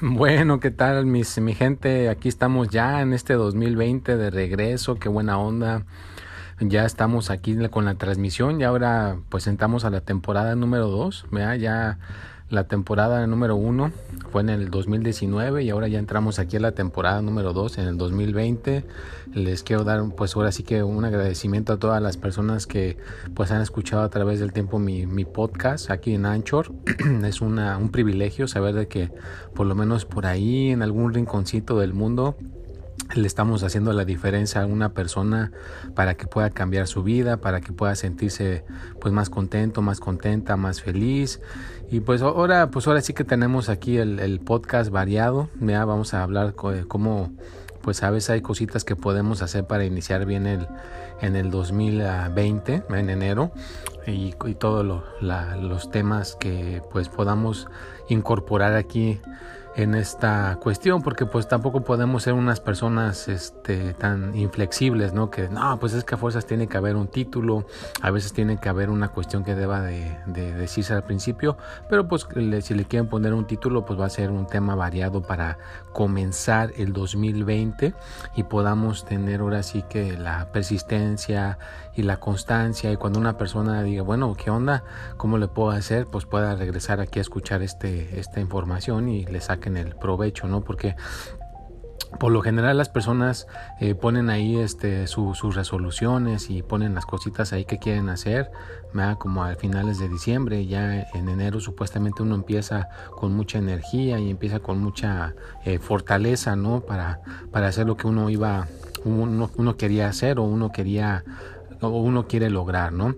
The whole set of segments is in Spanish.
Bueno, ¿qué tal mis, mi gente? Aquí estamos ya en este 2020 de regreso, qué buena onda. Ya estamos aquí con la transmisión y ahora pues entramos a la temporada número 2, ya la temporada número 1 fue en el 2019 y ahora ya entramos aquí a la temporada número 2 en el 2020. Les quiero dar pues ahora sí que un agradecimiento a todas las personas que pues han escuchado a través del tiempo mi, mi podcast aquí en Anchor. es un privilegio saber de que por lo menos por ahí en algún rinconcito del mundo le estamos haciendo la diferencia a una persona para que pueda cambiar su vida, para que pueda sentirse pues más contento, más contenta, más feliz. Y pues ahora, pues ahora sí que tenemos aquí el, podcast variado. Ya vamos a hablar cómo pues a veces hay cositas que podemos hacer para iniciar bien el en el 2020 en enero y, todos los temas que pues podamos incorporar aquí en esta cuestión porque pues tampoco podemos ser unas personas este tan inflexibles no que no pues es que a fuerzas tiene que haber un título a veces tiene que haber una cuestión que deba de, decirse al principio pero pues si le quieren poner un título pues va a ser un tema variado para comenzar el 2020 y podamos tener ahora sí que la persistencia y la constancia y cuando una persona diga bueno qué onda cómo le puedo hacer pues pueda regresar aquí a escuchar este esta información y le saque en el provecho, ¿no? Porque por lo general las personas eh, ponen ahí este, sus resoluciones y ponen las cositas ahí que quieren hacer, como a finales de diciembre, ya en enero supuestamente uno empieza con mucha energía y empieza con mucha eh, fortaleza, ¿no? Para, para hacer lo que uno iba, uno, uno quería hacer o uno quería uno quiere lograr, ¿no?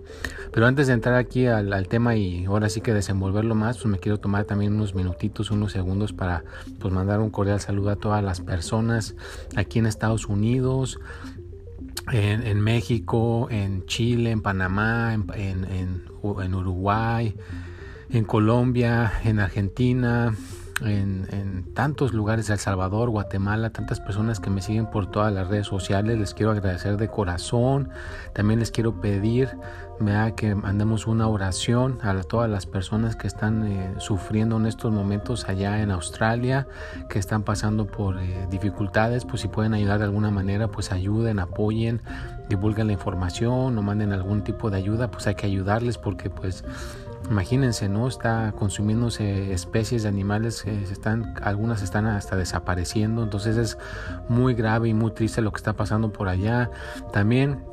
Pero antes de entrar aquí al, tema y ahora sí que desenvolverlo más, pues me quiero tomar también unos minutitos, unos segundos para pues mandar un cordial saludo a todas las personas aquí en Estados Unidos, en, México, en Chile, en Panamá, en Uruguay, en Colombia, en Argentina, en, tantos lugares de El Salvador, Guatemala, tantas personas que me siguen por todas las redes sociales. Les quiero agradecer de corazón. También les quiero pedir que mandemos una oración a todas las personas que están eh, sufriendo en estos momentos allá en Australia, que están pasando por eh, dificultades. Pues si pueden ayudar de alguna manera, pues ayuden, apoyen, divulguen la información o manden algún tipo de ayuda. Pues hay que ayudarles porque pues Imagínense, ¿no? Está consumiéndose especies de animales, que están, algunas están hasta desapareciendo, entonces es muy grave y muy triste lo que está pasando por allá. También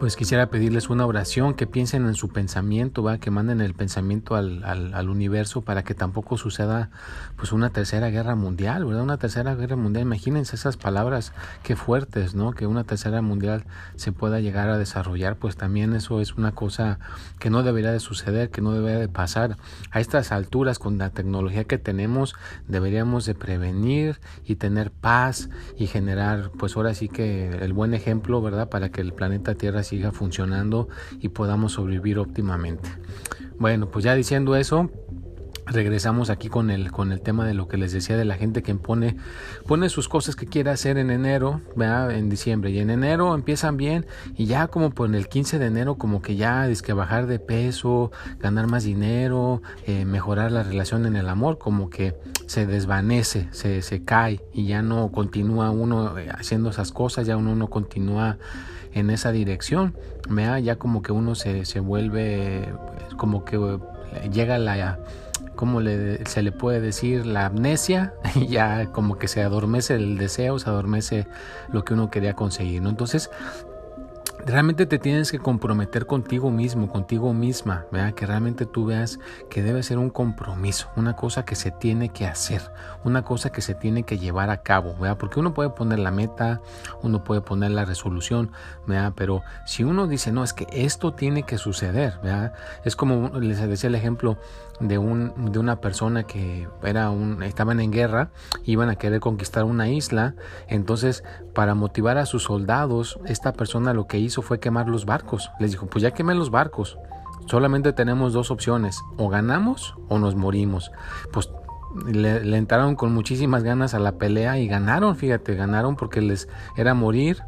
pues quisiera pedirles una oración, que piensen en su pensamiento, ¿va? que manden el pensamiento al, al, universo para que tampoco suceda pues una tercera guerra mundial, ¿verdad? Una tercera guerra mundial, imagínense esas palabras, qué fuertes, ¿no? Que una tercera mundial se pueda llegar a desarrollar, pues también eso es una cosa que no debería de suceder, que no debería de pasar. A estas alturas, con la tecnología que tenemos, deberíamos de prevenir y tener paz y generar, pues ahora sí que el buen ejemplo, ¿verdad? Para que el planeta Tierra siga funcionando y podamos sobrevivir óptimamente. Bueno, pues ya diciendo eso, regresamos aquí con el con el tema de lo que les decía de la gente que pone pone sus cosas que quiere hacer en enero en diciembre y en enero empiezan bien y ya como por el 15 de enero como que ya es que bajar de peso ganar más dinero eh, mejorar la relación en el amor como que se desvanece se, se cae y ya no continúa uno eh, haciendo esas cosas ya uno no continúa en esa dirección. Ya como que uno se, se vuelve, como que eh, llega la, como le, se le puede decir, la amnesia, y ya como que se adormece el deseo, se adormece lo que uno quería conseguir, ¿no? Entonces, realmente te tienes que comprometer contigo mismo, contigo misma, ¿verdad? que realmente tú veas que debe ser un compromiso, una cosa que se tiene que hacer, una cosa que se tiene que llevar a cabo, ¿verdad? porque uno puede poner la meta, uno puede poner la resolución, ¿verdad? pero si uno dice, no, es que esto tiene que suceder, ¿verdad? es como les decía el ejemplo de, un, de una persona que era un, estaban en guerra, iban a querer conquistar una isla, entonces para motivar a sus soldados, esta persona lo que hizo fue quemar los barcos. Les dijo, pues ya quemé los barcos. Solamente tenemos dos opciones, o ganamos o nos morimos. Pues le, le, entraron con muchísimas ganas a la pelea y ganaron, fíjate, ganaron porque les era morir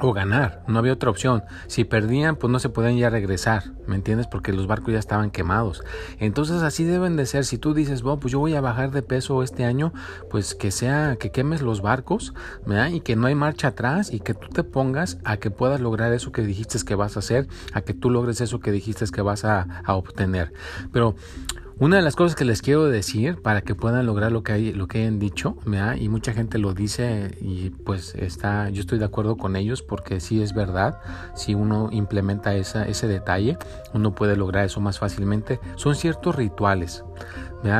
o ganar, no había otra opción. Si perdían, pues no se podían ya regresar, ¿me entiendes? Porque los barcos ya estaban quemados. Entonces así deben de ser. Si tú dices, bueno, pues yo voy a bajar de peso este año, pues que sea, que quemes los barcos, ¿verdad? Y que no hay marcha atrás y que tú te pongas a que puedas lograr eso que dijiste que vas a hacer, a que tú logres eso que dijiste que vas a, a obtener. Pero una de las cosas que les quiero decir para que puedan lograr lo que, hay, lo que hayan dicho, y mucha gente lo dice y pues está, yo estoy de acuerdo con ellos porque sí es verdad, si uno implementa esa, ese detalle, uno puede lograr eso más fácilmente. Son ciertos rituales.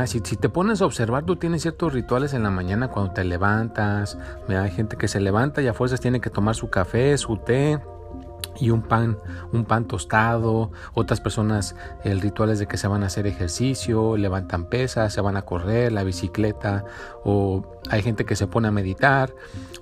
Si, si, te pones a observar, tú tienes ciertos rituales en la mañana cuando te levantas. Hay gente que se levanta y a fuerzas tiene que tomar su café, su té y un pan, un pan tostado, otras personas el ritual es de que se van a hacer ejercicio, levantan pesas, se van a correr, la bicicleta, o hay gente que se pone a meditar,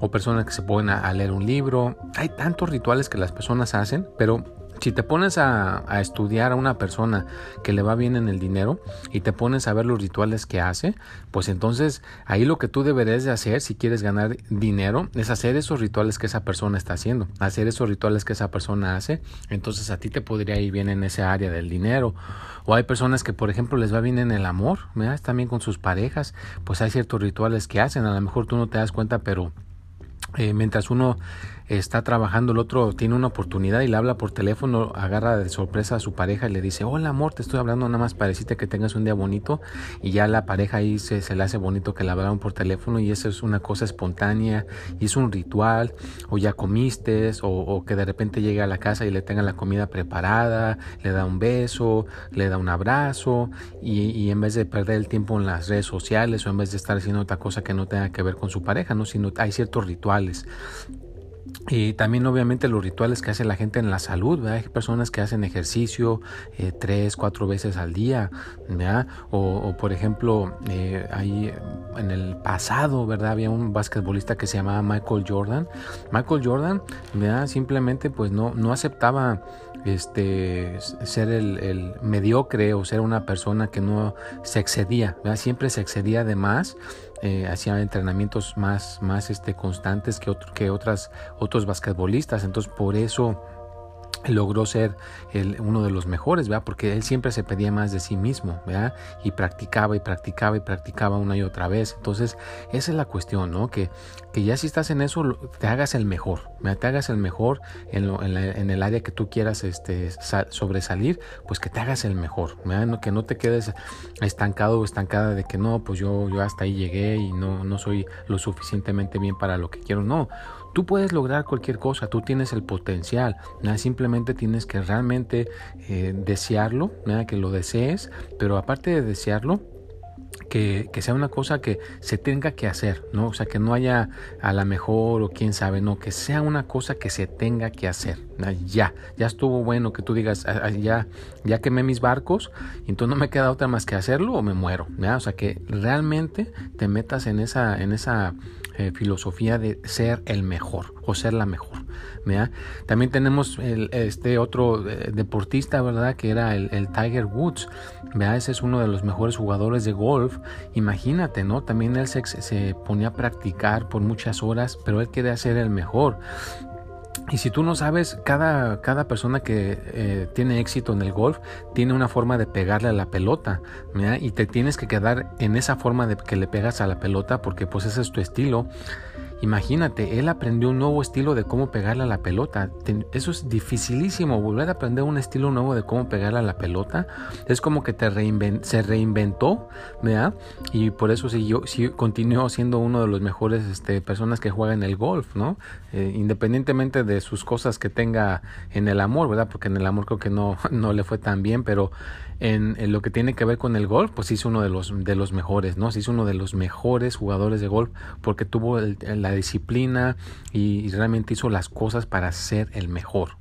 o personas que se ponen a leer un libro. Hay tantos rituales que las personas hacen, pero si te pones a, estudiar a una persona que le va bien en el dinero y te pones a ver los rituales que hace, pues entonces ahí lo que tú deberías de hacer si quieres ganar dinero es hacer esos rituales que esa persona está haciendo, hacer esos rituales que esa persona hace, entonces a ti te podría ir bien en ese área del dinero. O hay personas que por ejemplo les va bien en el amor, también con sus parejas, pues hay ciertos rituales que hacen, a lo mejor tú no te das cuenta, pero eh, mientras uno está trabajando, el otro tiene una oportunidad y le habla por teléfono, agarra de sorpresa a su pareja y le dice, hola amor, te estoy hablando nada más para decirte que tengas un día bonito y ya la pareja ahí se, le hace bonito que la hablaron por teléfono y eso es una cosa espontánea y es un ritual o ya comiste o, que de repente llegue a la casa y le tenga la comida preparada, le da un beso, le da un abrazo y, y en vez de perder el tiempo en las redes sociales o en vez de estar haciendo otra cosa que no tenga que ver con su pareja, ¿no? sino hay ciertos rituales y también obviamente los rituales que hace la gente en la salud, Hay personas que hacen ejercicio eh, tres, cuatro veces al día, O, por ejemplo, eh, ahí en el pasado, ¿verdad? Había un basquetbolista que se llamaba Michael Jordan. Michael Jordan, ¿verdad? Simplemente pues no, no aceptaba este, ser el, mediocre o ser una persona que no se excedía, siempre se excedía de más, eh, hacía entrenamientos más, más este, constantes que, que otras, otros basquetbolistas, entonces por eso logró ser el, uno de los mejores, ¿verdad? Porque él siempre se pedía más de sí mismo, ¿verdad? Y practicaba y practicaba y practicaba una y otra vez. Entonces, esa es la cuestión, ¿no? Que, que ya si estás en eso, te hagas el mejor, ¿verdad? Te hagas el mejor en, en, el área que tú quieras este, sobresalir, pues que te hagas el mejor, ¿verdad? No, que no te quedes estancado o estancada de que no, pues yo, yo hasta ahí llegué y no, no soy lo suficientemente bien para lo que quiero. No, Tú puedes lograr cualquier cosa, tú tienes el potencial, simplemente tienes que realmente eh, desearlo, que lo desees, pero aparte de desearlo, que, sea una cosa que se tenga que hacer, ¿no? O sea, que no haya a la mejor o quién sabe, no, que sea una cosa que se tenga que hacer. Ya, ya estuvo bueno que tú digas, ah, ah, ya, ya quemé mis barcos, y entonces no me queda otra más que hacerlo o me muero, O sea, que realmente te metas en esa, en esa eh, filosofía de ser el mejor o ser la mejor. También tenemos este otro eh, deportista, ¿verdad? Que era el, Tiger Woods. Ese es uno de los mejores jugadores de golf. Imagínate, ¿no? También él se, se ponía a practicar por muchas horas, pero él quería ser el mejor. Y si tú no sabes, cada, cada persona que eh, tiene éxito en el golf tiene una forma de pegarle a la pelota, y te tienes que quedar en esa forma de que le pegas a la pelota porque pues ese es tu estilo. Imagínate, él aprendió un nuevo estilo de cómo pegarle a la pelota. Eso es dificilísimo, volver a aprender un estilo nuevo de cómo pegarle a la pelota. Es como que te se reinventó, ¿verdad? Y por eso siguió, sí, continuó siendo uno de los mejores este, personas que juegan el golf, ¿no? Eh, independientemente de sus cosas que tenga en el amor, ¿verdad? Porque en el amor creo que no, no le fue tan bien, pero en, lo que tiene que ver con el golf, pues hizo uno de los, de los mejores, ¿no? Hizo uno de los mejores jugadores de golf porque tuvo la disciplina y realmente hizo las cosas para ser el mejor.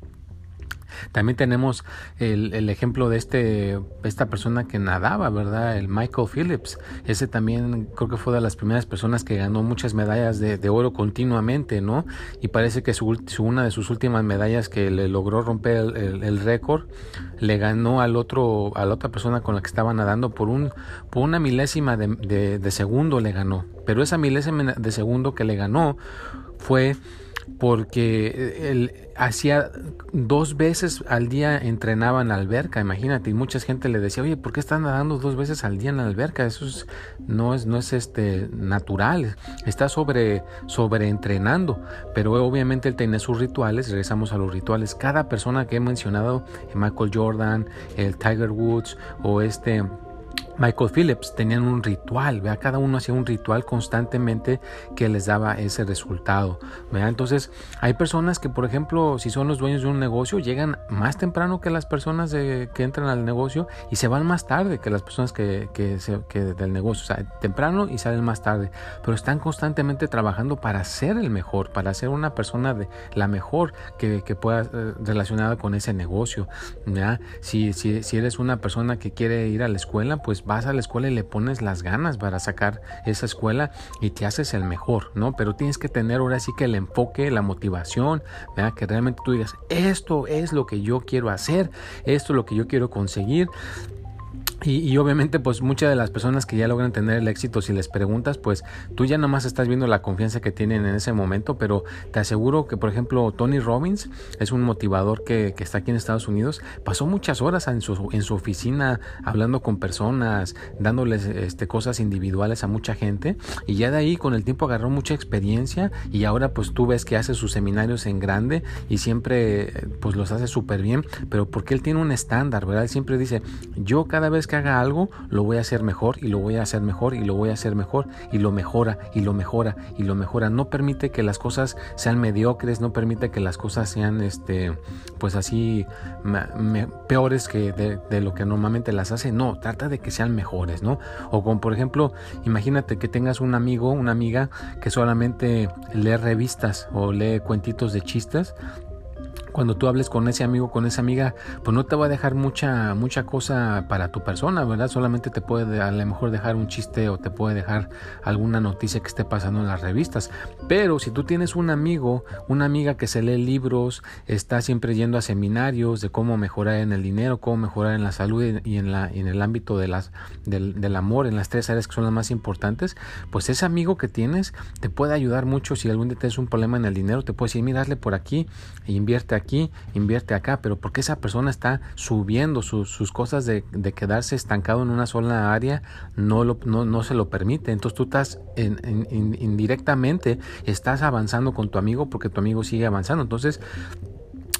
También tenemos el, ejemplo de este, esta persona que nadaba, ¿verdad? El Michael Phillips. Ese también creo que fue de las primeras personas que ganó muchas medallas de, oro continuamente, ¿no? Y parece que su, una de sus últimas medallas que le logró romper el, récord, le ganó al otro, a la otra persona con la que estaba nadando por, un, por una milésima de, de segundo le ganó. Pero esa milésima de segundo que le ganó fue porque él hacía dos veces al día entrenaba en la alberca, imagínate, y mucha gente le decía, oye, ¿por qué estás nadando dos veces al día en la alberca? Eso no es, no es este natural, está sobre, sobre entrenando, pero obviamente él tiene sus rituales, regresamos a los rituales, cada persona que he mencionado, Michael Jordan, el Tiger Woods o este Michael Phillips tenían un ritual, ¿vea? cada uno hacía un ritual constantemente que les daba ese resultado. Entonces, hay personas que, por ejemplo, si son los dueños de un negocio, llegan más temprano que las personas que entran al negocio y se van más tarde que las personas que, que, del negocio. O sea, temprano y salen más tarde, pero están constantemente trabajando para ser el mejor, para ser una persona de la mejor que, que pueda eh, relacionada con ese negocio. Si, si, si eres una persona que quiere ir a la escuela, pues vas a la escuela y le pones las ganas para sacar esa escuela y te haces el mejor, ¿no? Pero tienes que tener ahora sí que el enfoque, la motivación, ¿verdad? Que realmente tú digas, esto es lo que yo quiero hacer, esto es lo que yo quiero conseguir y, obviamente, pues muchas de las personas que ya logran tener el éxito, si les preguntas, pues tú ya nomás estás viendo la confianza que tienen en ese momento, pero te aseguro que, por ejemplo, Tony Robbins es un motivador que, que está aquí en Estados Unidos, pasó muchas horas en su, en su oficina hablando con personas, dándoles este, cosas individuales a mucha gente, y ya de ahí con el tiempo agarró mucha experiencia y ahora pues tú ves que hace sus seminarios en grande y siempre pues los hace súper bien, pero porque él tiene un estándar, ¿verdad? Él siempre dice, yo cada vez que haga algo, lo voy a hacer mejor y lo voy a hacer mejor y lo voy a hacer mejor y lo mejora y lo mejora y lo mejora. No permite que las cosas sean mediocres, no permite que las cosas sean, este, pues así, peores que de, lo que normalmente las hace. No, trata de que sean mejores, ¿no? O como por ejemplo, imagínate que tengas un amigo, una amiga que solamente lee revistas o lee cuentitos de chistes cuando tú hables con ese amigo, con esa amiga, pues no te va a dejar mucha, mucha cosa para tu persona, ¿verdad? Solamente te puede a lo mejor dejar un chiste o te puede dejar alguna noticia que esté pasando en las revistas. Pero si tú tienes un amigo, una amiga que se lee libros, está siempre yendo a seminarios de cómo mejorar en el dinero, cómo mejorar en la salud y en, la, en el ámbito de las, del, del amor, en las tres áreas que son las más importantes, pues ese amigo que tienes te puede ayudar mucho si algún día tienes un problema en el dinero, te puede decir, mira, hazle por aquí e invierte aquí aquí, invierte acá, pero porque esa persona está subiendo sus, cosas de, quedarse estancado en una sola área, no, lo, no, se lo permite. Entonces tú estás indirectamente, estás avanzando con tu amigo porque tu amigo sigue avanzando. Entonces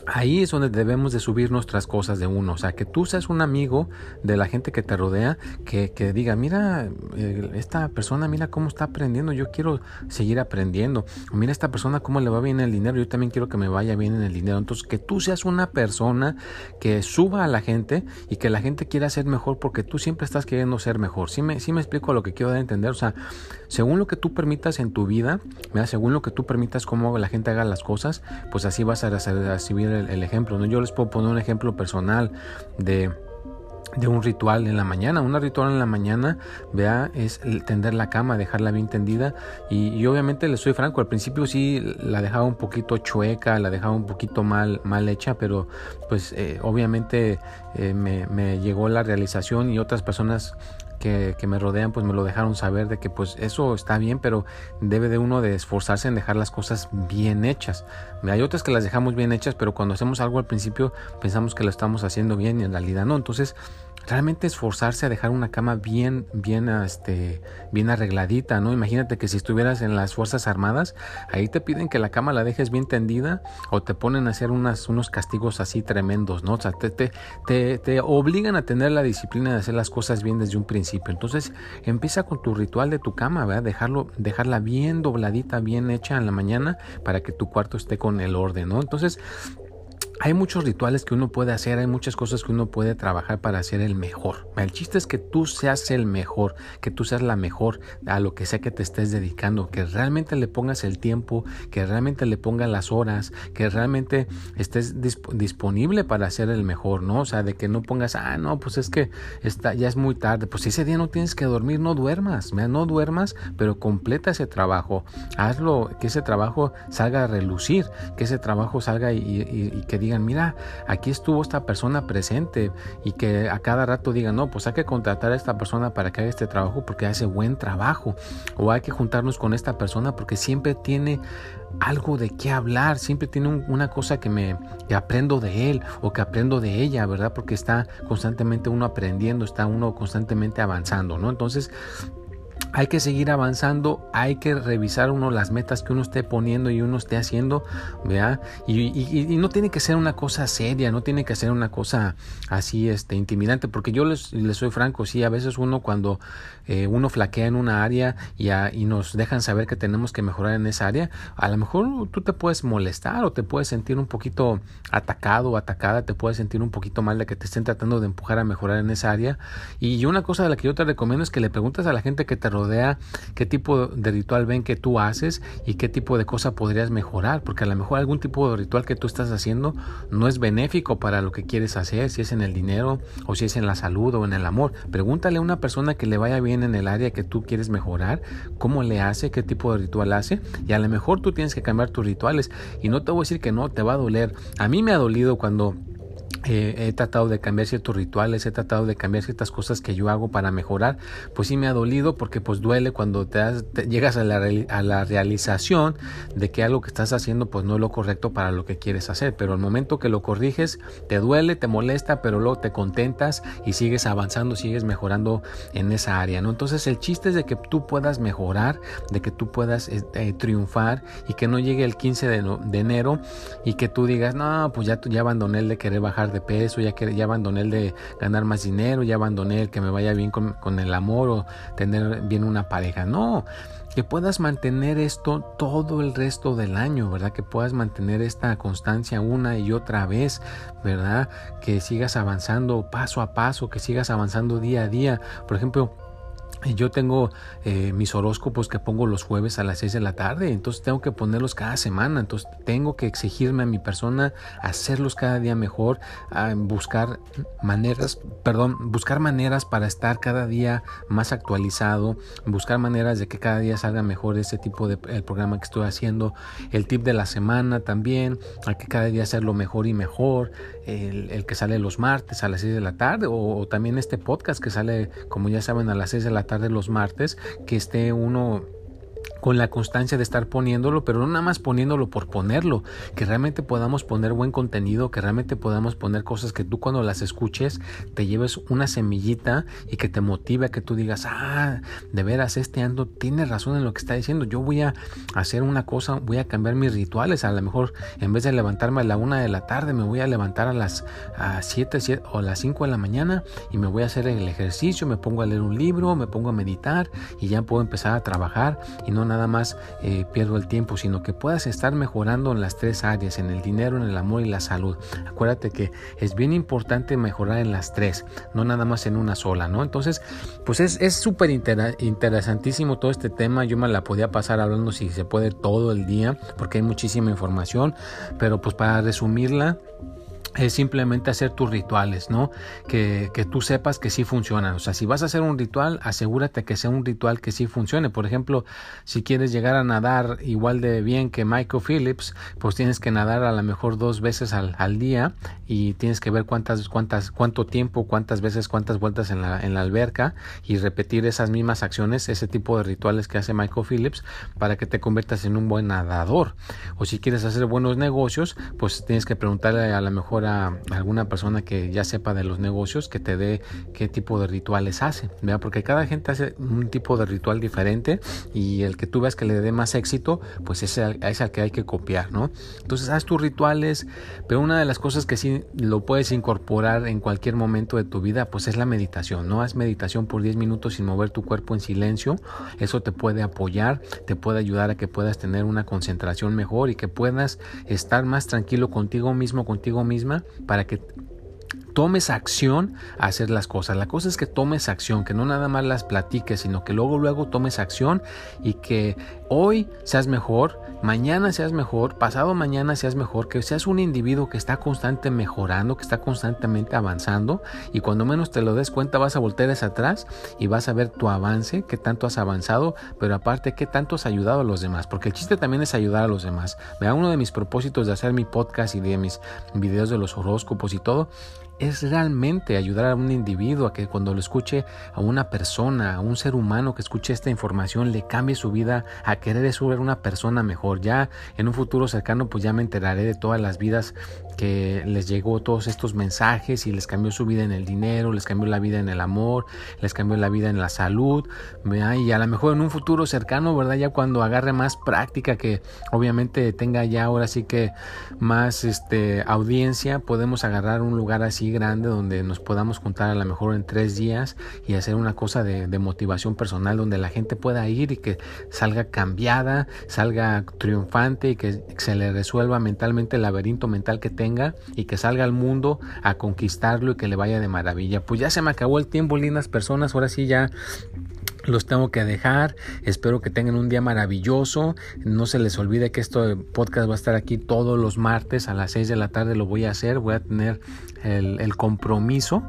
Ahí es donde debemos de subir nuestras cosas de uno, o sea, que tú seas un amigo de la gente que te rodea, que, que diga, mira, eh, esta persona, mira cómo está aprendiendo, yo quiero seguir aprendiendo, mira esta persona cómo le va bien el dinero, yo también quiero que me vaya bien en el dinero, entonces que tú seas una persona que suba a la gente y que la gente quiera ser mejor porque tú siempre estás queriendo ser mejor, ¿sí me, sí me explico lo que quiero dar a entender? O sea, según lo que tú permitas en tu vida, mira, según lo que tú permitas cómo la gente haga las cosas, pues así vas a recibir el, ejemplo. ¿no? Yo les puedo poner un ejemplo personal de de un ritual en la mañana. Un ritual en la mañana, vea, es tender la cama, dejarla bien tendida. Y, obviamente le soy franco, al principio sí la dejaba un poquito chueca, la dejaba un poquito mal, mal hecha, pero pues eh, obviamente eh, me, me, llegó la realización y otras personas que, me rodean pues me lo dejaron saber de que pues eso está bien pero debe de uno de esforzarse en dejar las cosas bien hechas. Hay otras que las dejamos bien hechas pero cuando hacemos algo al principio pensamos que lo estamos haciendo bien y en realidad no. Entonces realmente esforzarse a dejar una cama bien, bien, este, bien arregladita, ¿no? Imagínate que si estuvieras en las Fuerzas Armadas, ahí te piden que la cama la dejes bien tendida o te ponen a hacer unas, unos castigos así tremendos, ¿no? O sea, te, te, te, obligan a tener la disciplina de hacer las cosas bien desde un principio. Entonces, empieza con tu ritual de tu cama, ¿verdad? Dejarlo, dejarla bien dobladita, bien hecha en la mañana para que tu cuarto esté con el orden, ¿no? Entonces, hay muchos rituales que uno puede hacer, hay muchas cosas que uno puede trabajar para ser el mejor. El chiste es que tú seas el mejor, que tú seas la mejor a lo que sea que te estés dedicando, que realmente le pongas el tiempo, que realmente le pongas las horas, que realmente estés disponible para ser el mejor, ¿no? O sea, de que no pongas, ah, no, pues es que está, ya es muy tarde, pues si ese día no tienes que dormir, no duermas, no duermas, pero completa ese trabajo, hazlo, que ese trabajo salga a relucir, que ese trabajo salga y, y, y que digan, mira, aquí estuvo esta persona presente y que a cada rato digan, no, pues hay que contratar a esta persona para que haga este trabajo porque hace buen trabajo o hay que juntarnos con esta persona porque siempre tiene algo de qué hablar, siempre tiene una cosa que me que aprendo de él o que aprendo de ella, ¿verdad? Porque está constantemente uno aprendiendo, está uno constantemente avanzando, ¿no? Entonces, hay que seguir avanzando, hay que revisar uno las metas que uno esté poniendo y uno esté haciendo, ¿vea? Y, no tiene que ser una cosa seria, no tiene que ser una cosa así este, intimidante, porque yo les, soy franco, sí, a veces uno cuando eh, uno flaquea en una área y, y, nos dejan saber que tenemos que mejorar en esa área, a lo mejor tú te puedes molestar o te puedes sentir un poquito atacado o atacada, te puedes sentir un poquito mal de que te estén tratando de empujar a mejorar en esa área. Y una cosa de la que yo te recomiendo es que le preguntes a la gente que te rodea qué tipo de ritual ven que tú haces y qué tipo de cosa podrías mejorar, porque a lo mejor algún tipo de ritual que tú estás haciendo no es benéfico para lo que quieres hacer, si es en el dinero o si es en la salud o en el amor. Pregúntale a una persona que le vaya bien en el área que tú quieres mejorar, cómo le hace, qué tipo de ritual hace, y a lo mejor tú tienes que cambiar tus rituales. Y no te voy a decir que no, te va a doler. A mí me ha dolido cuando he tratado de cambiar ciertos rituales, he tratado de cambiar ciertas cosas que yo hago para mejorar, pues sí me ha dolido porque pues duele cuando te, llegas a la, a la, realización de que algo que estás haciendo pues no es lo correcto para lo que quieres hacer, pero al momento que lo corriges te duele, te molesta, pero luego te contentas y sigues avanzando, sigues mejorando en esa área, ¿no? Entonces el chiste es de que tú puedas mejorar, de que tú puedas este, triunfar y que no llegue el 15 de, de enero y que tú digas, no, pues ya, ya abandoné el de querer bajar de peso, ya que ya abandoné el de ganar más dinero, ya abandoné el que me vaya bien con, con el amor o tener bien una pareja. No, que puedas mantener esto todo el resto del año, ¿verdad? Que puedas mantener esta constancia una y otra vez, ¿verdad? Que sigas avanzando paso a paso, que sigas avanzando día a día. Por ejemplo, yo tengo eh, mis horóscopos que pongo los jueves a las 6 de la tarde, entonces tengo que ponerlos cada semana, entonces tengo que exigirme a mi persona hacerlos cada día mejor, buscar maneras, perdón, buscar maneras para estar cada día más actualizado, buscar maneras de que cada día salga mejor ese tipo de el programa que estoy haciendo, el tip de la semana también, hay que cada día hacerlo mejor y mejor, el, que sale los martes a las 6 de la tarde o, o también este podcast que sale, como ya saben, a las 6 de la tarde de los martes, que esté uno con la constancia de estar poniéndolo, pero no nada más poniéndolo por ponerlo, que realmente podamos poner buen contenido, que realmente podamos poner cosas que tú cuando las escuches te lleves una semillita y que te motive a que tú digas, ah, de veras, este ando tiene razón en lo que está diciendo, yo voy a hacer una cosa, voy a cambiar mis rituales, a lo mejor en vez de levantarme a la una de la tarde, me voy a levantar a las siete, o a las cinco de la mañana y me voy a hacer el ejercicio, me pongo a leer un libro, me pongo a meditar y ya puedo empezar a trabajar y no nada nada más eh, pierdo el tiempo, sino que puedas estar mejorando en las tres áreas, en el dinero, en el amor y la salud. Acuérdate que es bien importante mejorar en las tres, no nada más en una sola, ¿no? Entonces, pues es súper interesantísimo todo este tema. Yo me la podía pasar hablando si se puede todo el día, porque hay muchísima información, pero pues para resumirla, es simplemente hacer tus rituales, ¿no? Que, que, tú sepas que sí funcionan. O sea, si vas a hacer un ritual, asegúrate que sea un ritual que sí funcione. Por ejemplo, si quieres llegar a nadar igual de bien que Michael Phillips, pues tienes que nadar a lo mejor dos veces al, al día y tienes que ver cuántas, cuántas, cuánto tiempo, cuántas veces, cuántas vueltas en la, en la alberca y repetir esas mismas acciones, ese tipo de rituales que hace Michael Phillips para que te conviertas en un buen nadador. O si quieres hacer buenos negocios, pues tienes que preguntarle a lo mejor alguna persona que ya sepa de los negocios que te dé qué tipo de rituales hace, ¿verdad? Porque cada gente hace un tipo de ritual diferente y el que tú veas que le dé más éxito, pues es el, es el que hay que copiar, ¿no? Entonces haz tus rituales, pero una de las cosas que sí lo puedes incorporar en cualquier momento de tu vida, pues es la meditación, ¿no? Haz meditación por 10 minutos sin mover tu cuerpo en silencio, eso te puede apoyar, te puede ayudar a que puedas tener una concentración mejor y que puedas estar más tranquilo contigo mismo, contigo misma, para que tomes acción a hacer las cosas. La cosa es que tomes acción, que no nada más las platiques, sino que luego luego tomes acción y que hoy seas mejor, mañana seas mejor, pasado mañana seas mejor, que seas un individuo que está constantemente mejorando, que está constantemente avanzando y cuando menos te lo des cuenta vas a voltear atrás y vas a ver tu avance, qué tanto has avanzado, pero aparte qué tanto has ayudado a los demás, porque el chiste también es ayudar a los demás. Vea, uno de mis propósitos de hacer mi podcast y de mis videos de los horóscopos y todo es realmente ayudar a un individuo a que cuando lo escuche a una persona, a un ser humano que escuche esta información, le cambie su vida a querer ser una persona mejor. Ya en un futuro cercano, pues ya me enteraré de todas las vidas que les llegó todos estos mensajes y les cambió su vida en el dinero, les cambió la vida en el amor, les cambió la vida en la salud. Y a lo mejor en un futuro cercano, ¿verdad? Ya cuando agarre más práctica, que obviamente tenga ya ahora sí que más este, audiencia, podemos agarrar un lugar así grande donde nos podamos juntar a lo mejor en tres días y hacer una cosa de, motivación personal donde la gente pueda ir y que salga cambiada, salga triunfante y que se le resuelva mentalmente el laberinto mental que tenga y que salga al mundo a conquistarlo y que le vaya de maravilla. Pues ya se me acabó el tiempo, lindas personas, ahora sí ya los tengo que dejar. Espero que tengan un día maravilloso. No se les olvide que este podcast va a estar aquí todos los martes a las 6 de la tarde. Lo voy a hacer. Voy a tener el, compromiso.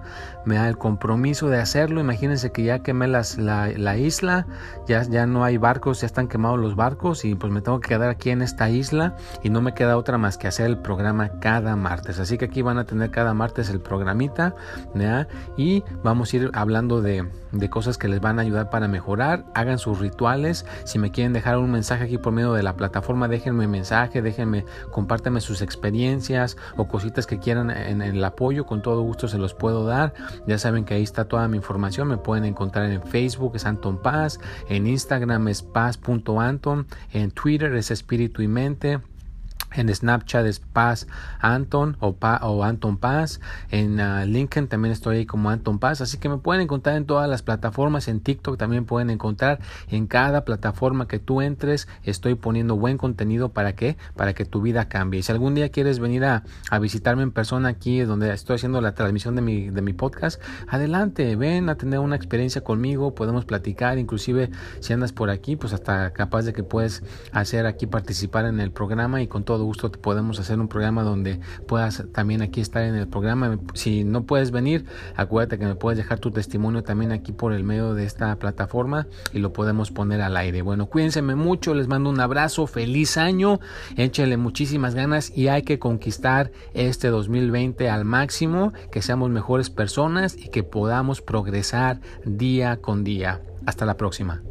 Me da el compromiso de hacerlo. Imagínense que ya quemé la, la, isla. Ya, ya no hay barcos. Ya están quemados los barcos. Y pues me tengo que quedar aquí en esta isla. Y no me queda otra más que hacer el programa cada martes. Así que aquí van a tener cada martes el programita. Y vamos a ir hablando de, de cosas que les van a ayudar para mejorar, hagan sus rituales. Si me quieren dejar un mensaje aquí por medio de la plataforma, déjenme mensaje, déjenme, compártanme sus experiencias o cositas que quieran en, el apoyo, con todo gusto se los puedo dar. Ya saben que ahí está toda mi información, me pueden encontrar en Facebook es Anton Paz, en Instagram es paz.anton, en Twitter es Espíritu y Mente. En Snapchat es Paz Anton o, o Anton Paz. En uh, LinkedIn también estoy ahí como Anton Paz. Así que me pueden encontrar en todas las plataformas. En TikTok también pueden encontrar. En cada plataforma que tú entres estoy poniendo buen contenido. ¿Para qué? Para que tu vida cambie. Si algún día quieres venir a, a visitarme en persona aquí donde estoy haciendo la transmisión de mi, de mi podcast, adelante. Ven a tener una experiencia conmigo. Podemos platicar. Inclusive si andas por aquí, pues hasta capaz de que puedes hacer aquí participar en el programa y con todo gusto te podemos hacer un programa donde puedas también aquí estar en el programa. Si no puedes venir, acuérdate que me puedes dejar tu testimonio también aquí por el medio de esta plataforma y lo podemos poner al aire. Bueno, cuídense mucho, les mando un abrazo, feliz año, échenle muchísimas ganas y hay que conquistar este 2020 al máximo, que seamos mejores personas y que podamos progresar día con día. Hasta la próxima.